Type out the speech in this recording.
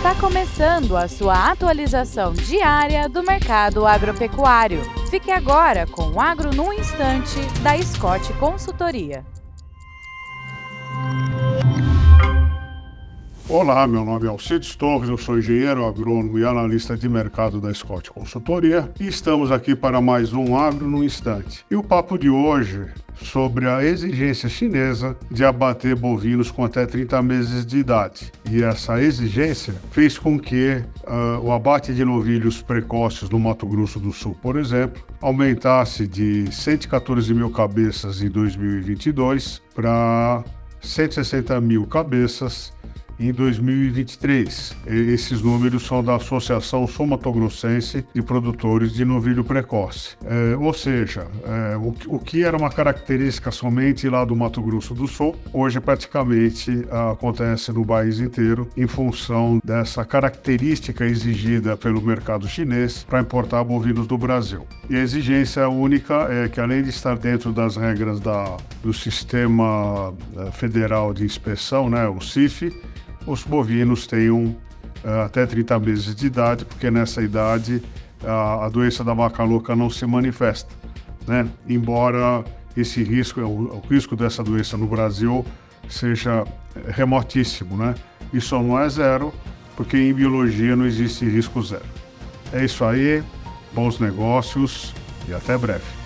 Está começando a sua atualização diária do mercado agropecuário. Fique agora com o Agro no Instante, da Scott Consultoria. Olá, meu nome é Alcides Torres, eu sou engenheiro agrônomo e analista de mercado da Scott Consultoria e estamos aqui para mais um Agro no Instante. E o papo de hoje sobre a exigência chinesa de abater bovinos com até 30 meses de idade. E essa exigência fez com que uh, o abate de novilhos precoces no Mato Grosso do Sul, por exemplo, aumentasse de 114 mil cabeças em 2022 para 160 mil cabeças em 2023. Esses números são da Associação Somatogrossense de Produtores de Novilho Precoce. É, ou seja, é, o, o, que era uma característica somente lá do Mato Grosso do Sul, hoje praticamente acontece no país inteiro em função dessa característica exigida pelo mercado chinês para importar bovinos do Brasil. E a exigência única é que, além de estar dentro das regras da, do Sistema eh, Federal de Inspeção, né, o CIF, os bovinos tenham uh, até 30 meses de idade, porque nessa idade a, a doença da vaca louca não se manifesta. Né? Embora esse risco, o, o risco dessa doença no Brasil seja remotíssimo, né? Isso não é zero, porque em biologia não existe risco zero. É isso aí, bons negócios e até breve.